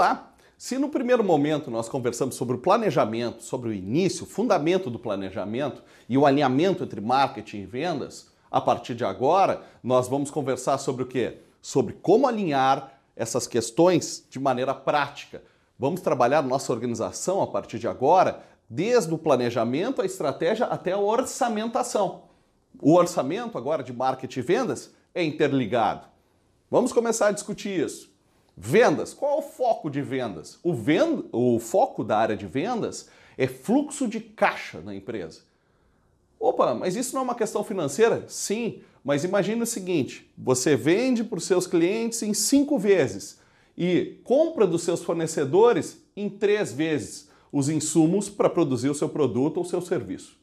Olá! Se no primeiro momento nós conversamos sobre o planejamento, sobre o início, o fundamento do planejamento e o alinhamento entre marketing e vendas, a partir de agora nós vamos conversar sobre o quê? Sobre como alinhar essas questões de maneira prática. Vamos trabalhar nossa organização a partir de agora, desde o planejamento, a estratégia até a orçamentação. O orçamento agora de marketing e vendas é interligado. Vamos começar a discutir isso. Vendas, qual é o foco de vendas? O, vend... o foco da área de vendas é fluxo de caixa na empresa. Opa, mas isso não é uma questão financeira? Sim, mas imagine o seguinte: você vende para os seus clientes em cinco vezes e compra dos seus fornecedores em três vezes os insumos para produzir o seu produto ou seu serviço.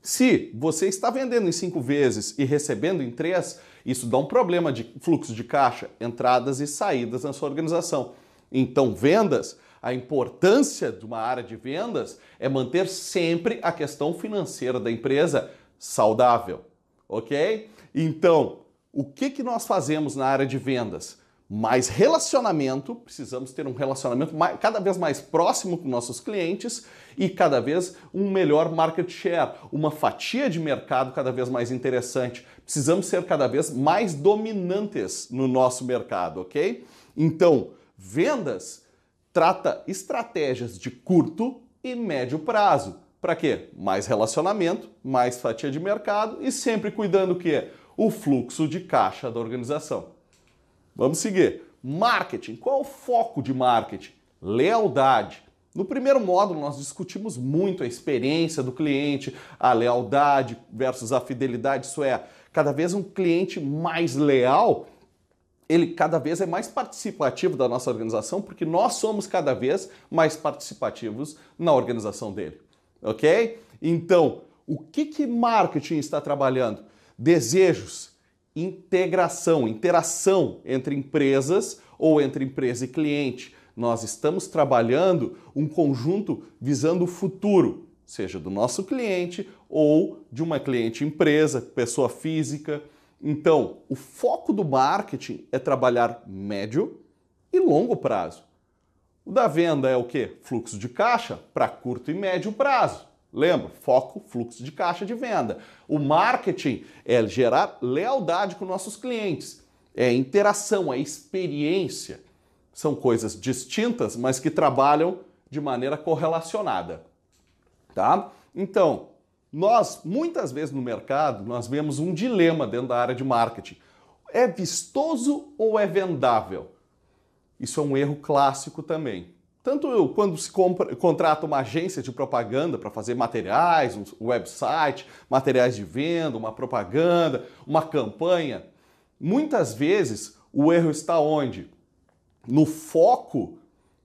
Se você está vendendo em cinco vezes e recebendo em três, isso dá um problema de fluxo de caixa, entradas e saídas na sua organização. Então, vendas, a importância de uma área de vendas é manter sempre a questão financeira da empresa saudável, ok? Então, o que, que nós fazemos na área de vendas? Mais relacionamento, precisamos ter um relacionamento mais, cada vez mais próximo com nossos clientes e cada vez um melhor market share, uma fatia de mercado cada vez mais interessante. Precisamos ser cada vez mais dominantes no nosso mercado, ok? Então, vendas trata estratégias de curto e médio prazo. Para quê? Mais relacionamento, mais fatia de mercado e sempre cuidando o quê? O fluxo de caixa da organização. Vamos seguir. Marketing. Qual é o foco de marketing? Lealdade. No primeiro módulo, nós discutimos muito a experiência do cliente, a lealdade versus a fidelidade. Isso é, cada vez um cliente mais leal, ele cada vez é mais participativo da nossa organização, porque nós somos cada vez mais participativos na organização dele. Ok? Então, o que, que marketing está trabalhando? Desejos, integração, interação entre empresas ou entre empresa e cliente. Nós estamos trabalhando um conjunto visando o futuro, seja do nosso cliente ou de uma cliente empresa, pessoa física. Então, o foco do marketing é trabalhar médio e longo prazo. O da venda é o que? Fluxo de caixa para curto e médio prazo. Lembra? Foco, fluxo de caixa de venda. O marketing é gerar lealdade com nossos clientes. É interação, é experiência. São coisas distintas, mas que trabalham de maneira correlacionada. Tá? Então, nós muitas vezes no mercado nós vemos um dilema dentro da área de marketing. É vistoso ou é vendável? Isso é um erro clássico também. Tanto quando se compra, contrata uma agência de propaganda para fazer materiais, um website, materiais de venda, uma propaganda, uma campanha, muitas vezes o erro está onde? No foco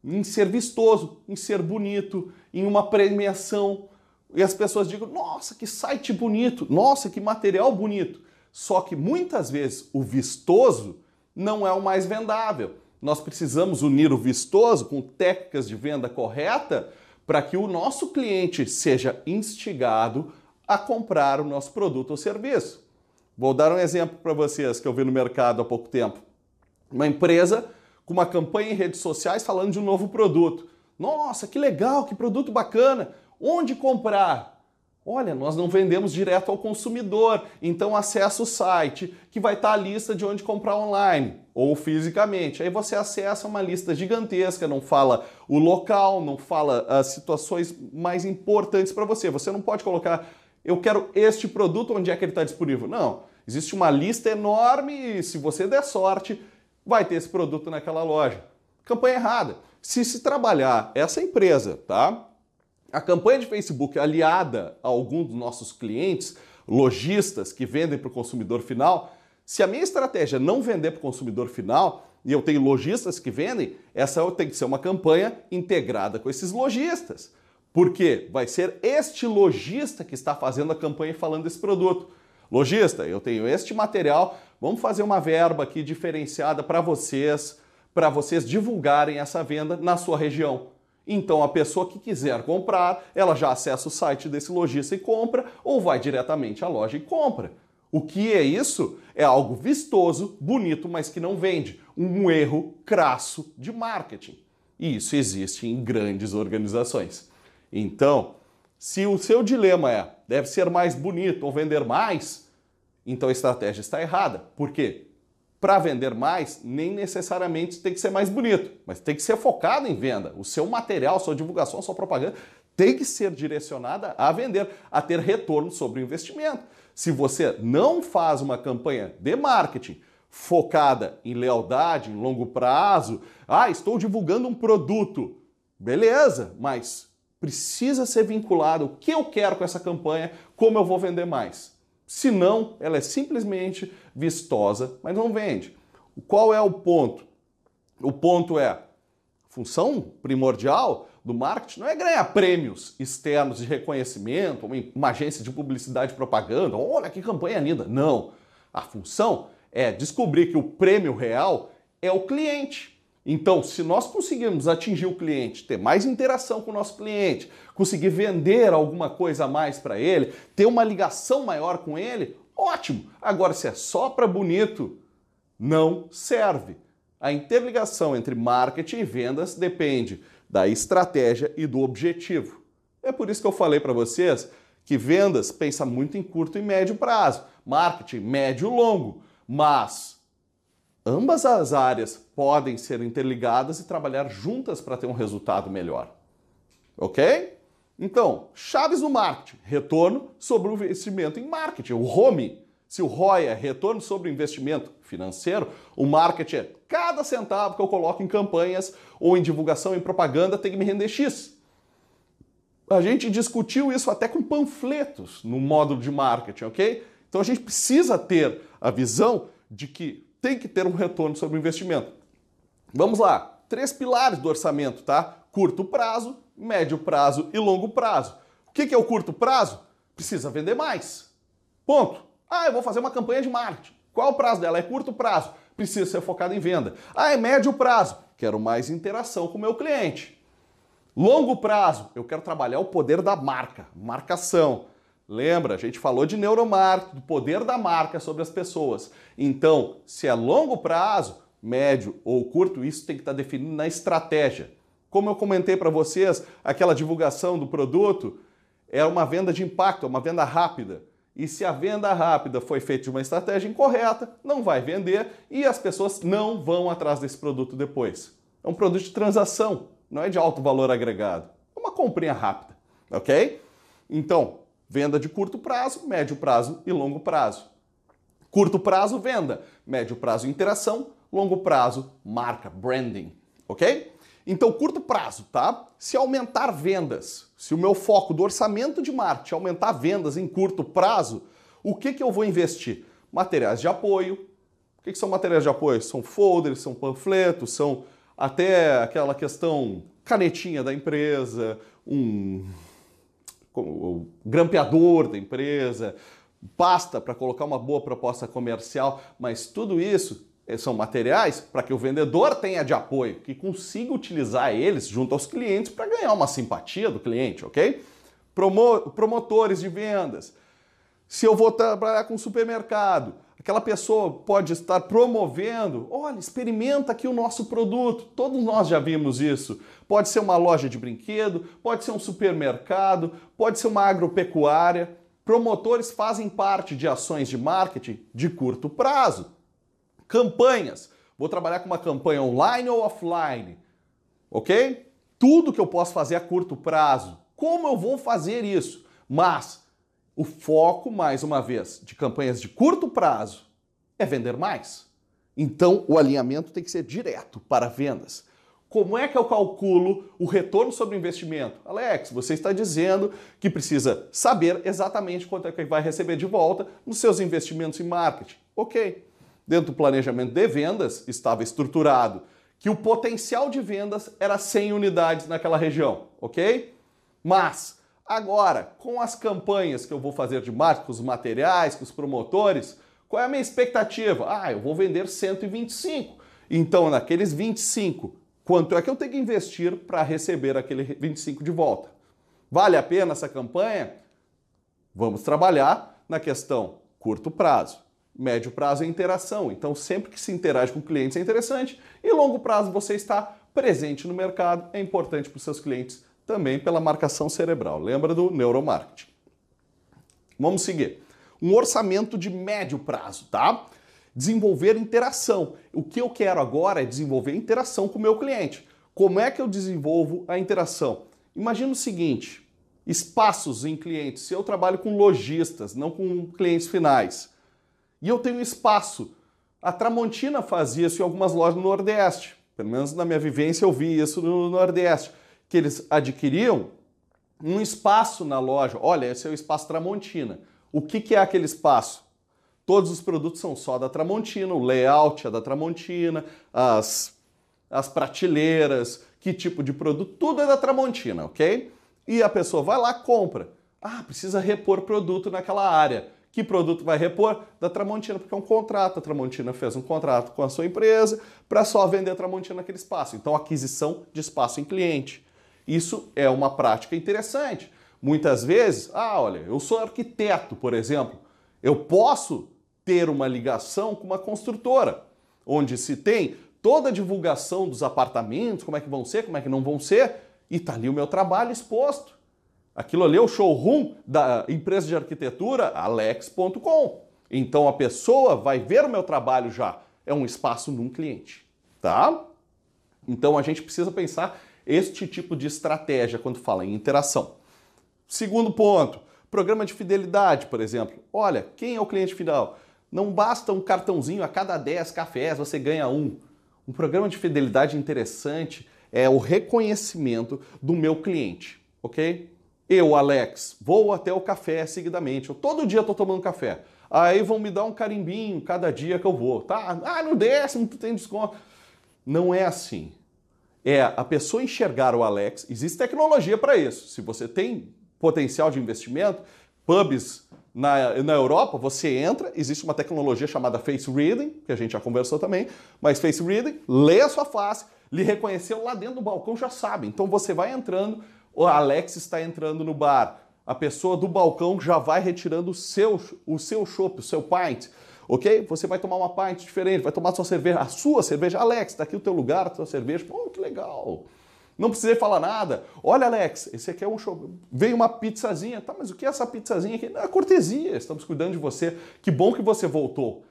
em ser vistoso, em ser bonito, em uma premiação. E as pessoas digam: nossa, que site bonito, nossa, que material bonito. Só que muitas vezes o vistoso não é o mais vendável nós precisamos unir o vistoso com técnicas de venda correta para que o nosso cliente seja instigado a comprar o nosso produto ou serviço. Vou dar um exemplo para vocês que eu vi no mercado há pouco tempo. Uma empresa com uma campanha em redes sociais falando de um novo produto. Nossa, que legal, que produto bacana! Onde comprar? Olha, nós não vendemos direto ao consumidor, então acessa o site que vai estar a lista de onde comprar online ou fisicamente. Aí você acessa uma lista gigantesca, não fala o local, não fala as situações mais importantes para você. Você não pode colocar, eu quero este produto, onde é que ele está disponível? Não. Existe uma lista enorme e se você der sorte, vai ter esse produto naquela loja. Campanha errada. Se se trabalhar essa empresa, tá? A campanha de Facebook aliada a algum dos nossos clientes, lojistas que vendem para o consumidor final, se a minha estratégia é não vender para o consumidor final e eu tenho lojistas que vendem, essa tem que ser uma campanha integrada com esses lojistas. Porque vai ser este lojista que está fazendo a campanha falando desse produto. Lojista, eu tenho este material, vamos fazer uma verba aqui diferenciada para vocês, para vocês divulgarem essa venda na sua região. Então a pessoa que quiser comprar, ela já acessa o site desse lojista e compra, ou vai diretamente à loja e compra. O que é isso? É algo vistoso, bonito, mas que não vende. um erro crasso de marketing. E isso existe em grandes organizações. Então, se o seu dilema é deve ser mais bonito ou vender mais, então a estratégia está errada. Por quê? Para vender mais, nem necessariamente tem que ser mais bonito, mas tem que ser focado em venda. O seu material, sua divulgação, sua propaganda tem que ser direcionada a vender, a ter retorno sobre o investimento. Se você não faz uma campanha de marketing focada em lealdade, em longo prazo, ah, estou divulgando um produto, beleza, mas precisa ser vinculado o que eu quero com essa campanha, como eu vou vender mais. Senão, ela é simplesmente vistosa, mas não vende. Qual é o ponto? O ponto é função primordial do marketing não é ganhar prêmios externos de reconhecimento, uma agência de publicidade e propaganda, olha que campanha linda. Não. A função é descobrir que o prêmio real é o cliente. Então, se nós conseguirmos atingir o cliente, ter mais interação com o nosso cliente, conseguir vender alguma coisa a mais para ele, ter uma ligação maior com ele, ótimo. Agora, se é só para bonito, não serve. A interligação entre marketing e vendas depende da estratégia e do objetivo. É por isso que eu falei para vocês que vendas pensa muito em curto e médio prazo, marketing médio e longo, mas ambas as áreas podem ser interligadas e trabalhar juntas para ter um resultado melhor. OK? Então, chaves do marketing: retorno sobre o investimento em marketing, o home. Se o ROI é retorno sobre o investimento financeiro, o marketing é cada centavo que eu coloco em campanhas ou em divulgação, em propaganda, tem que me render X. A gente discutiu isso até com panfletos no módulo de marketing, ok? Então a gente precisa ter a visão de que tem que ter um retorno sobre o investimento. Vamos lá, três pilares do orçamento, tá? Curto prazo, médio prazo e longo prazo. O que é o curto prazo? Precisa vender mais. Ponto. Ah, eu vou fazer uma campanha de marketing. Qual o prazo dela? É curto prazo. Precisa ser focado em venda. Ah, é médio prazo. Quero mais interação com o meu cliente. Longo prazo, eu quero trabalhar o poder da marca, marcação. Lembra, a gente falou de neuromarketing, do poder da marca sobre as pessoas. Então, se é longo prazo, médio ou curto, isso tem que estar definido na estratégia. Como eu comentei para vocês, aquela divulgação do produto é uma venda de impacto, é uma venda rápida. E se a venda rápida foi feita de uma estratégia incorreta, não vai vender e as pessoas não vão atrás desse produto depois. É um produto de transação, não é de alto valor agregado. É uma comprinha rápida, ok? Então, venda de curto prazo, médio prazo e longo prazo. Curto prazo, venda. Médio prazo, interação. Longo prazo, marca, branding, ok? Então, curto prazo, tá? Se aumentar vendas, se o meu foco do orçamento de marketing aumentar vendas em curto prazo, o que, que eu vou investir? Materiais de apoio. O que, que são materiais de apoio? São folders, são panfletos, são até aquela questão canetinha da empresa, um, um grampeador da empresa, pasta para colocar uma boa proposta comercial, mas tudo isso eh, são materiais para que o vendedor tenha de apoio, que consiga utilizar eles junto aos clientes para ganhar uma simpatia do cliente, ok? Promo promotores de vendas. Se eu vou trabalhar com supermercado, aquela pessoa pode estar promovendo, olha, experimenta aqui o nosso produto. Todos nós já vimos isso. Pode ser uma loja de brinquedo, pode ser um supermercado, pode ser uma agropecuária. Promotores fazem parte de ações de marketing de curto prazo Campanhas. Vou trabalhar com uma campanha online ou offline. Ok? Tudo que eu posso fazer a curto prazo. Como eu vou fazer isso? Mas o foco, mais uma vez, de campanhas de curto prazo é vender mais. Então o alinhamento tem que ser direto para vendas. Como é que eu calculo o retorno sobre o investimento? Alex, você está dizendo que precisa saber exatamente quanto é que vai receber de volta nos seus investimentos em marketing. Ok dentro do planejamento de vendas, estava estruturado que o potencial de vendas era 100 unidades naquela região, ok? Mas agora, com as campanhas que eu vou fazer de marketing, com os materiais, com os promotores, qual é a minha expectativa? Ah, eu vou vender 125. Então, naqueles 25, quanto é que eu tenho que investir para receber aquele 25 de volta? Vale a pena essa campanha? Vamos trabalhar na questão curto prazo, Médio prazo é interação. Então, sempre que se interage com clientes é interessante. E longo prazo, você está presente no mercado, é importante para os seus clientes também pela marcação cerebral. Lembra do neuromarketing? Vamos seguir. Um orçamento de médio prazo, tá? Desenvolver interação. O que eu quero agora é desenvolver interação com o meu cliente. Como é que eu desenvolvo a interação? Imagina o seguinte: espaços em clientes. Se eu trabalho com lojistas, não com clientes finais, e eu tenho espaço. A Tramontina fazia isso em algumas lojas no Nordeste. Pelo menos na minha vivência eu vi isso no Nordeste. Que eles adquiriam um espaço na loja. Olha, esse é o espaço Tramontina. O que, que é aquele espaço? Todos os produtos são só da Tramontina, o layout é da Tramontina, as, as prateleiras, que tipo de produto, tudo é da Tramontina, ok? E a pessoa vai lá, compra. Ah, precisa repor produto naquela área. Que produto vai repor? Da Tramontina, porque é um contrato. A Tramontina fez um contrato com a sua empresa para só vender a Tramontina naquele espaço. Então, aquisição de espaço em cliente. Isso é uma prática interessante. Muitas vezes, ah, olha, eu sou arquiteto, por exemplo, eu posso ter uma ligação com uma construtora, onde se tem toda a divulgação dos apartamentos, como é que vão ser, como é que não vão ser, e está ali o meu trabalho exposto. Aquilo ali é o showroom da empresa de arquitetura alex.com. Então a pessoa vai ver o meu trabalho já. É um espaço num cliente, tá? Então a gente precisa pensar este tipo de estratégia quando fala em interação. Segundo ponto, programa de fidelidade, por exemplo. Olha, quem é o cliente final? Não basta um cartãozinho a cada 10 cafés você ganha um. Um programa de fidelidade interessante é o reconhecimento do meu cliente, ok? Eu, Alex, vou até o café seguidamente. Eu todo dia estou tomando café. Aí vão me dar um carimbinho cada dia que eu vou. Tá? Ah, no décimo tu tem desconto. Não é assim. É a pessoa enxergar o Alex. Existe tecnologia para isso. Se você tem potencial de investimento, pubs na, na Europa, você entra, existe uma tecnologia chamada Face Reading, que a gente já conversou também, mas Face Reading, lê a sua face, lhe reconheceu lá dentro do balcão, já sabe. Então você vai entrando, o Alex está entrando no bar, a pessoa do balcão já vai retirando o seu, o seu chopp, o seu pint, ok? Você vai tomar uma pint diferente, vai tomar sua cerveja, a sua cerveja. Alex, está aqui o teu lugar, a sua cerveja. Pô, que legal. Não precisei falar nada. Olha, Alex, esse aqui é um show. Veio uma pizzazinha. Tá, mas o que é essa pizzazinha aqui? É cortesia. Estamos cuidando de você. Que bom que você voltou.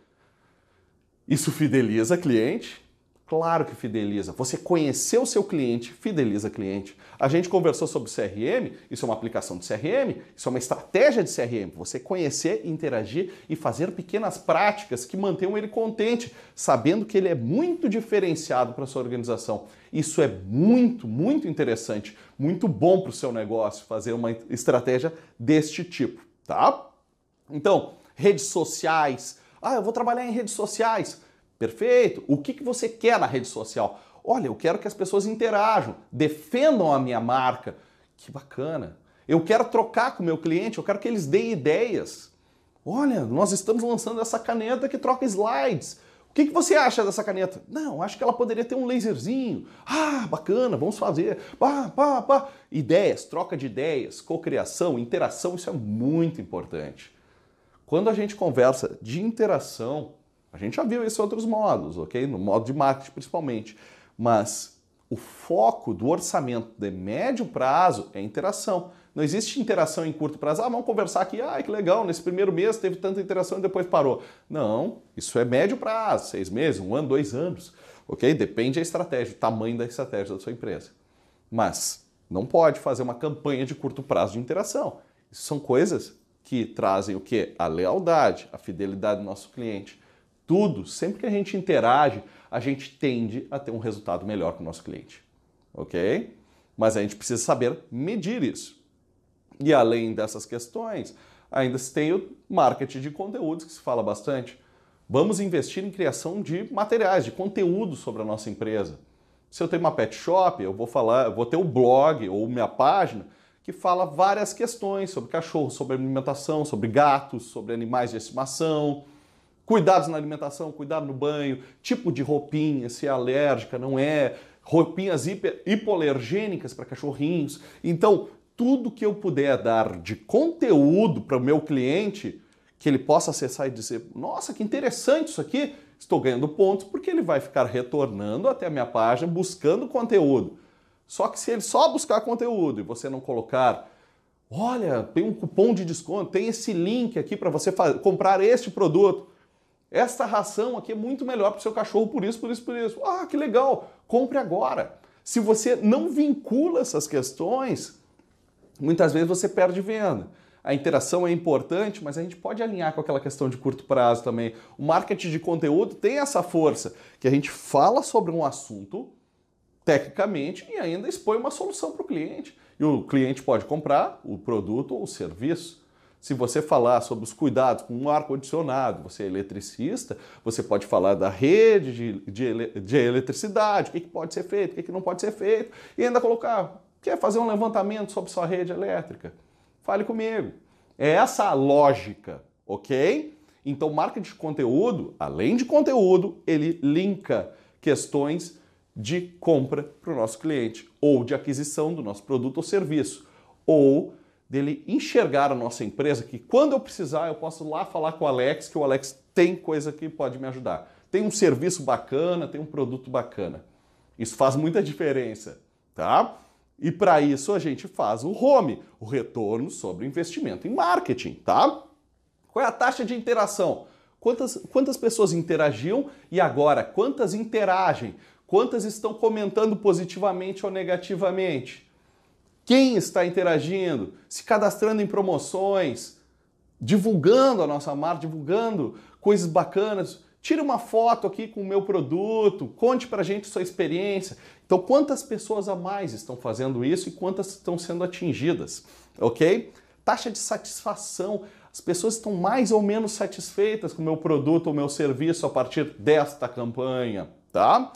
Isso fideliza cliente, Claro que fideliza. Você conhecer o seu cliente, fideliza cliente. A gente conversou sobre CRM, isso é uma aplicação de CRM, isso é uma estratégia de CRM. Você conhecer, interagir e fazer pequenas práticas que mantenham ele contente, sabendo que ele é muito diferenciado para sua organização. Isso é muito, muito interessante, muito bom para o seu negócio fazer uma estratégia deste tipo, tá? Então, redes sociais. Ah, eu vou trabalhar em redes sociais. Perfeito? O que, que você quer na rede social? Olha, eu quero que as pessoas interajam, defendam a minha marca. Que bacana. Eu quero trocar com o meu cliente, eu quero que eles deem ideias. Olha, nós estamos lançando essa caneta que troca slides. O que, que você acha dessa caneta? Não, acho que ela poderia ter um laserzinho. Ah, bacana, vamos fazer. Pá, pá, pá. Ideias, troca de ideias, cocriação, interação, isso é muito importante. Quando a gente conversa de interação, a gente já viu isso em outros modos, ok? No modo de marketing principalmente. Mas o foco do orçamento de médio prazo é interação. Não existe interação em curto prazo. Ah, vamos conversar aqui. Ah, que legal, nesse primeiro mês teve tanta interação e depois parou. Não, isso é médio prazo, seis meses, um ano, dois anos. Ok? Depende da estratégia, o tamanho da estratégia da sua empresa. Mas não pode fazer uma campanha de curto prazo de interação. Isso são coisas que trazem o quê? A lealdade, a fidelidade do nosso cliente tudo, sempre que a gente interage, a gente tende a ter um resultado melhor com o nosso cliente. Ok? Mas a gente precisa saber medir isso. E além dessas questões, ainda se tem o marketing de conteúdos, que se fala bastante. Vamos investir em criação de materiais, de conteúdo sobre a nossa empresa. Se eu tenho uma pet shop, eu vou falar, eu vou ter o um blog ou minha página que fala várias questões sobre cachorro, sobre alimentação, sobre gatos, sobre animais de estimação, Cuidados na alimentação, cuidado no banho, tipo de roupinha, se é alérgica, não é, roupinhas hiper, hipoalergênicas para cachorrinhos. Então, tudo que eu puder dar de conteúdo para o meu cliente que ele possa acessar e dizer: nossa, que interessante isso aqui, estou ganhando pontos, porque ele vai ficar retornando até a minha página buscando conteúdo. Só que se ele só buscar conteúdo e você não colocar, olha, tem um cupom de desconto, tem esse link aqui para você comprar este produto. Esta ração aqui é muito melhor para o seu cachorro por isso, por isso, por isso. Ah, que legal! Compre agora. Se você não vincula essas questões, muitas vezes você perde venda. A interação é importante, mas a gente pode alinhar com aquela questão de curto prazo também. O marketing de conteúdo tem essa força, que a gente fala sobre um assunto tecnicamente e ainda expõe uma solução para o cliente. E o cliente pode comprar o produto ou o serviço. Se você falar sobre os cuidados com um ar-condicionado, você é eletricista, você pode falar da rede de, de, de eletricidade, o que, que, pode ser feito, o que, que não pode ser feito, e ainda colocar, quer fazer um levantamento sobre sua rede elétrica? Fale comigo. É essa a lógica, ok? Então, marketing de conteúdo, além de conteúdo, ele linka questões de compra para o nosso cliente, ou de aquisição do nosso produto ou serviço, ou dele enxergar a nossa empresa que quando eu precisar eu posso lá falar com o Alex que o Alex tem coisa que pode me ajudar. Tem um serviço bacana, tem um produto bacana. Isso faz muita diferença, tá? E para isso a gente faz o home, o retorno sobre investimento em marketing, tá? Qual é a taxa de interação? Quantas, quantas pessoas interagiam e agora quantas interagem? Quantas estão comentando positivamente ou negativamente? Quem está interagindo, se cadastrando em promoções, divulgando a nossa marca, divulgando coisas bacanas. Tire uma foto aqui com o meu produto, conte para a gente sua experiência. Então, quantas pessoas a mais estão fazendo isso e quantas estão sendo atingidas, ok? Taxa de satisfação. As pessoas estão mais ou menos satisfeitas com o meu produto ou meu serviço a partir desta campanha, tá?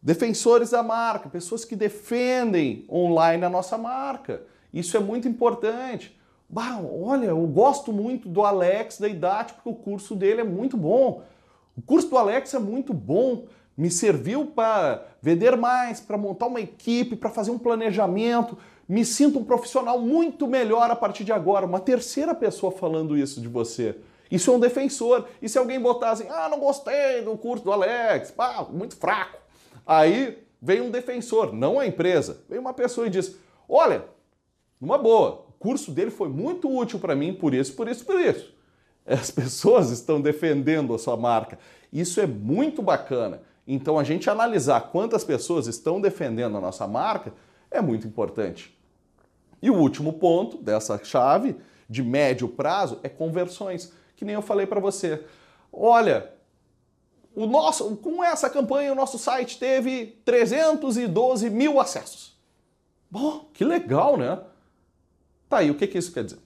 Defensores da marca, pessoas que defendem online a nossa marca. Isso é muito importante. Bah, olha, eu gosto muito do Alex da Idade porque o curso dele é muito bom. O curso do Alex é muito bom, me serviu para vender mais, para montar uma equipe, para fazer um planejamento. Me sinto um profissional muito melhor a partir de agora. Uma terceira pessoa falando isso de você. Isso é um defensor. E se alguém botar assim, ah, não gostei do curso do Alex, pá, muito fraco. Aí vem um defensor, não a empresa. Vem uma pessoa e diz: Olha, numa boa, o curso dele foi muito útil para mim por isso, por isso, por isso. As pessoas estão defendendo a sua marca. Isso é muito bacana. Então a gente analisar quantas pessoas estão defendendo a nossa marca é muito importante. E o último ponto dessa chave de médio prazo é conversões, que nem eu falei para você. Olha, o nosso, com essa campanha, o nosso site teve 312 mil acessos. Bom, que legal, né? Tá aí, o que, que isso quer dizer?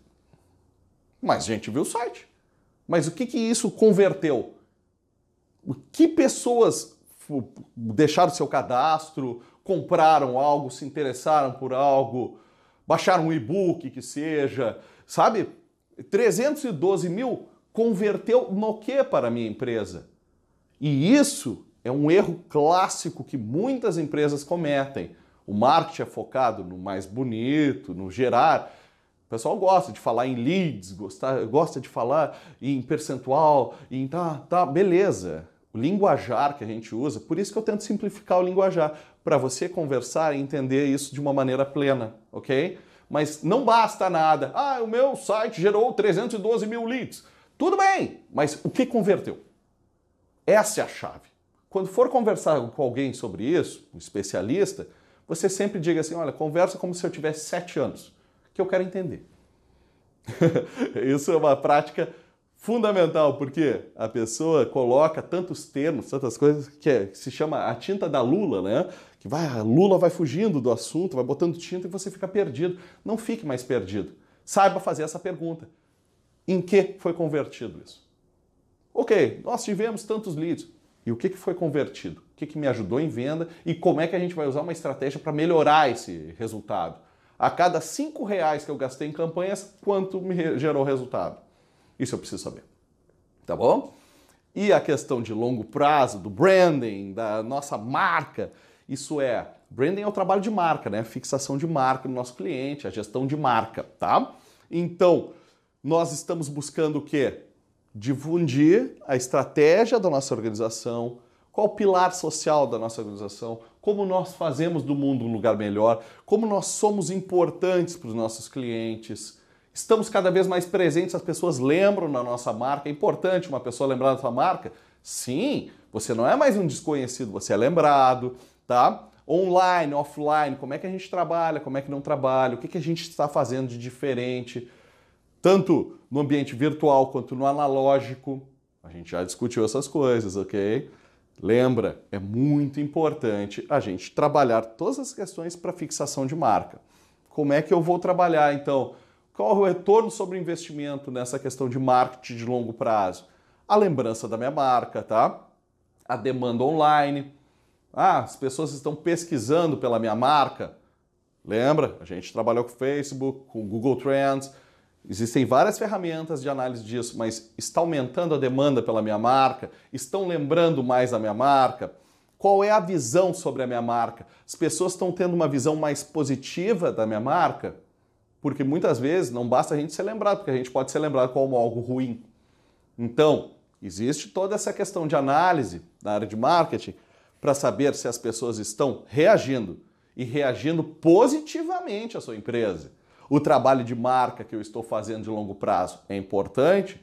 Mais gente viu o site. Mas o que, que isso converteu? O que pessoas deixaram seu cadastro, compraram algo, se interessaram por algo, baixaram um e-book que seja, sabe? 312 mil converteu no que para a minha empresa? E isso é um erro clássico que muitas empresas cometem. O marketing é focado no mais bonito, no gerar. O pessoal gosta de falar em leads, gosta, gosta de falar em percentual, em tá, tá, beleza. O linguajar que a gente usa, por isso que eu tento simplificar o linguajar, para você conversar e entender isso de uma maneira plena, ok? Mas não basta nada. Ah, o meu site gerou 312 mil leads. Tudo bem, mas o que converteu? Essa é a chave. Quando for conversar com alguém sobre isso, um especialista, você sempre diga assim: olha, conversa como se eu tivesse sete anos, que eu quero entender. isso é uma prática fundamental, porque a pessoa coloca tantos termos, tantas coisas, que, é, que se chama a tinta da Lula, né? Que vai, a Lula vai fugindo do assunto, vai botando tinta e você fica perdido. Não fique mais perdido. Saiba fazer essa pergunta. Em que foi convertido isso? Ok, nós tivemos tantos leads. E o que, que foi convertido? O que, que me ajudou em venda? E como é que a gente vai usar uma estratégia para melhorar esse resultado? A cada cinco reais que eu gastei em campanhas, quanto me gerou resultado? Isso eu preciso saber. Tá bom? E a questão de longo prazo, do branding, da nossa marca, isso é, branding é o trabalho de marca, né? Fixação de marca no nosso cliente, a gestão de marca, tá? Então, nós estamos buscando o quê? Difundir a estratégia da nossa organização, qual o pilar social da nossa organização, como nós fazemos do mundo um lugar melhor, como nós somos importantes para os nossos clientes. Estamos cada vez mais presentes, as pessoas lembram da nossa marca. É importante uma pessoa lembrar da sua marca? Sim, você não é mais um desconhecido, você é lembrado, tá? Online, offline, como é que a gente trabalha, como é que não trabalha, o que, que a gente está fazendo de diferente, tanto no ambiente virtual quanto no analógico. A gente já discutiu essas coisas, ok? Lembra, é muito importante a gente trabalhar todas as questões para fixação de marca. Como é que eu vou trabalhar então? Qual é o retorno sobre investimento nessa questão de marketing de longo prazo? A lembrança da minha marca, tá? A demanda online. Ah, as pessoas estão pesquisando pela minha marca. Lembra? A gente trabalhou com o Facebook, com o Google Trends, Existem várias ferramentas de análise disso, mas está aumentando a demanda pela minha marca? Estão lembrando mais da minha marca? Qual é a visão sobre a minha marca? As pessoas estão tendo uma visão mais positiva da minha marca? Porque muitas vezes não basta a gente ser lembrado, porque a gente pode ser lembrado como algo ruim. Então, existe toda essa questão de análise na área de marketing para saber se as pessoas estão reagindo e reagindo positivamente à sua empresa o trabalho de marca que eu estou fazendo de longo prazo é importante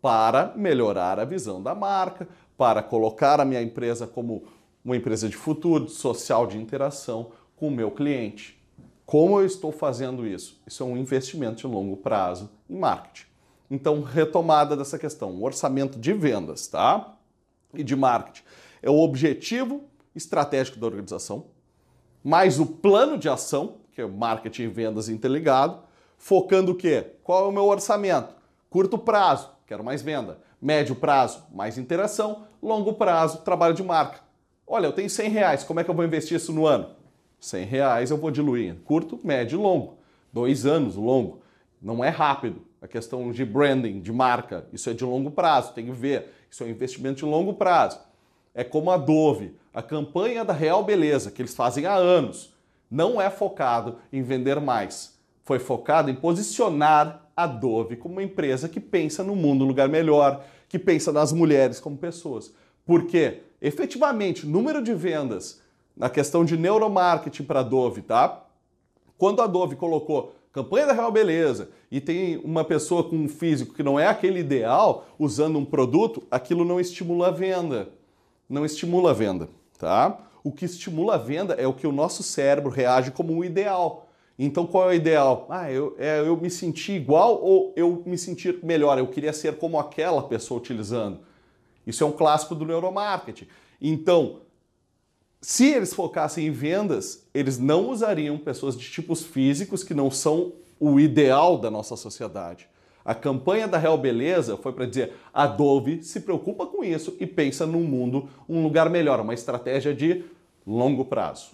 para melhorar a visão da marca, para colocar a minha empresa como uma empresa de futuro, social de interação com o meu cliente. Como eu estou fazendo isso? Isso é um investimento de longo prazo em marketing. Então, retomada dessa questão, o orçamento de vendas, tá? E de marketing é o objetivo estratégico da organização, mais o plano de ação que é marketing e vendas interligado, focando o quê? Qual é o meu orçamento? Curto prazo, quero mais venda. Médio prazo, mais interação. Longo prazo, trabalho de marca. Olha, eu tenho 100 reais, como é que eu vou investir isso no ano? 100 reais eu vou diluir. Curto, médio e longo. Dois anos, longo. Não é rápido. A questão de branding, de marca, isso é de longo prazo, tem que ver. Isso é um investimento de longo prazo. É como a Dove, a campanha da Real Beleza, que eles fazem há anos não é focado em vender mais. Foi focado em posicionar a Dove como uma empresa que pensa no mundo um lugar melhor, que pensa nas mulheres como pessoas. Porque, efetivamente, número de vendas na questão de neuromarketing para a Dove, tá? Quando a Dove colocou campanha da Real Beleza e tem uma pessoa com um físico que não é aquele ideal usando um produto, aquilo não estimula a venda. Não estimula a venda, tá? O que estimula a venda é o que o nosso cérebro reage como um ideal. Então qual é o ideal? Ah, eu, é, eu me sentir igual ou eu me sentir melhor? Eu queria ser como aquela pessoa utilizando. Isso é um clássico do neuromarketing. Então, se eles focassem em vendas, eles não usariam pessoas de tipos físicos que não são o ideal da nossa sociedade. A campanha da Real Beleza foi para dizer: a Dove se preocupa com isso e pensa num mundo, um lugar melhor, uma estratégia de longo prazo.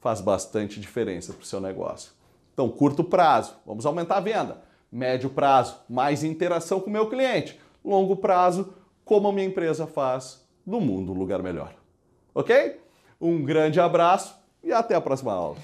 Faz bastante diferença para o seu negócio. Então, curto prazo, vamos aumentar a venda. Médio prazo, mais interação com o meu cliente. Longo prazo, como a minha empresa faz do mundo um lugar melhor. Ok? Um grande abraço e até a próxima aula.